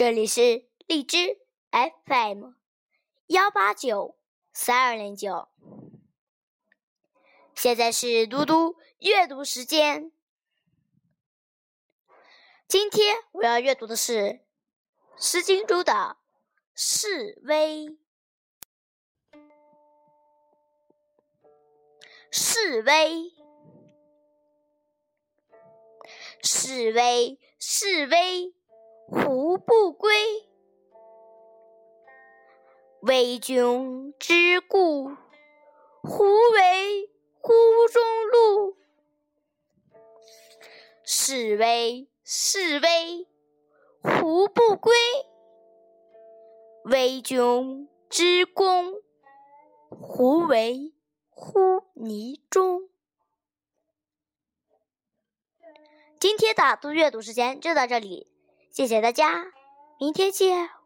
这里是荔枝 FM 幺八九三二零九，现在是嘟嘟阅读时间。今天我要阅读的是《诗经》中的《示威》。示威，示威，示威，胡不归？为君之故，胡为乎中路？是威，是威，胡不归？为君之功，胡为？乎泥中。今天的读阅读时间就到这里，谢谢大家，明天见。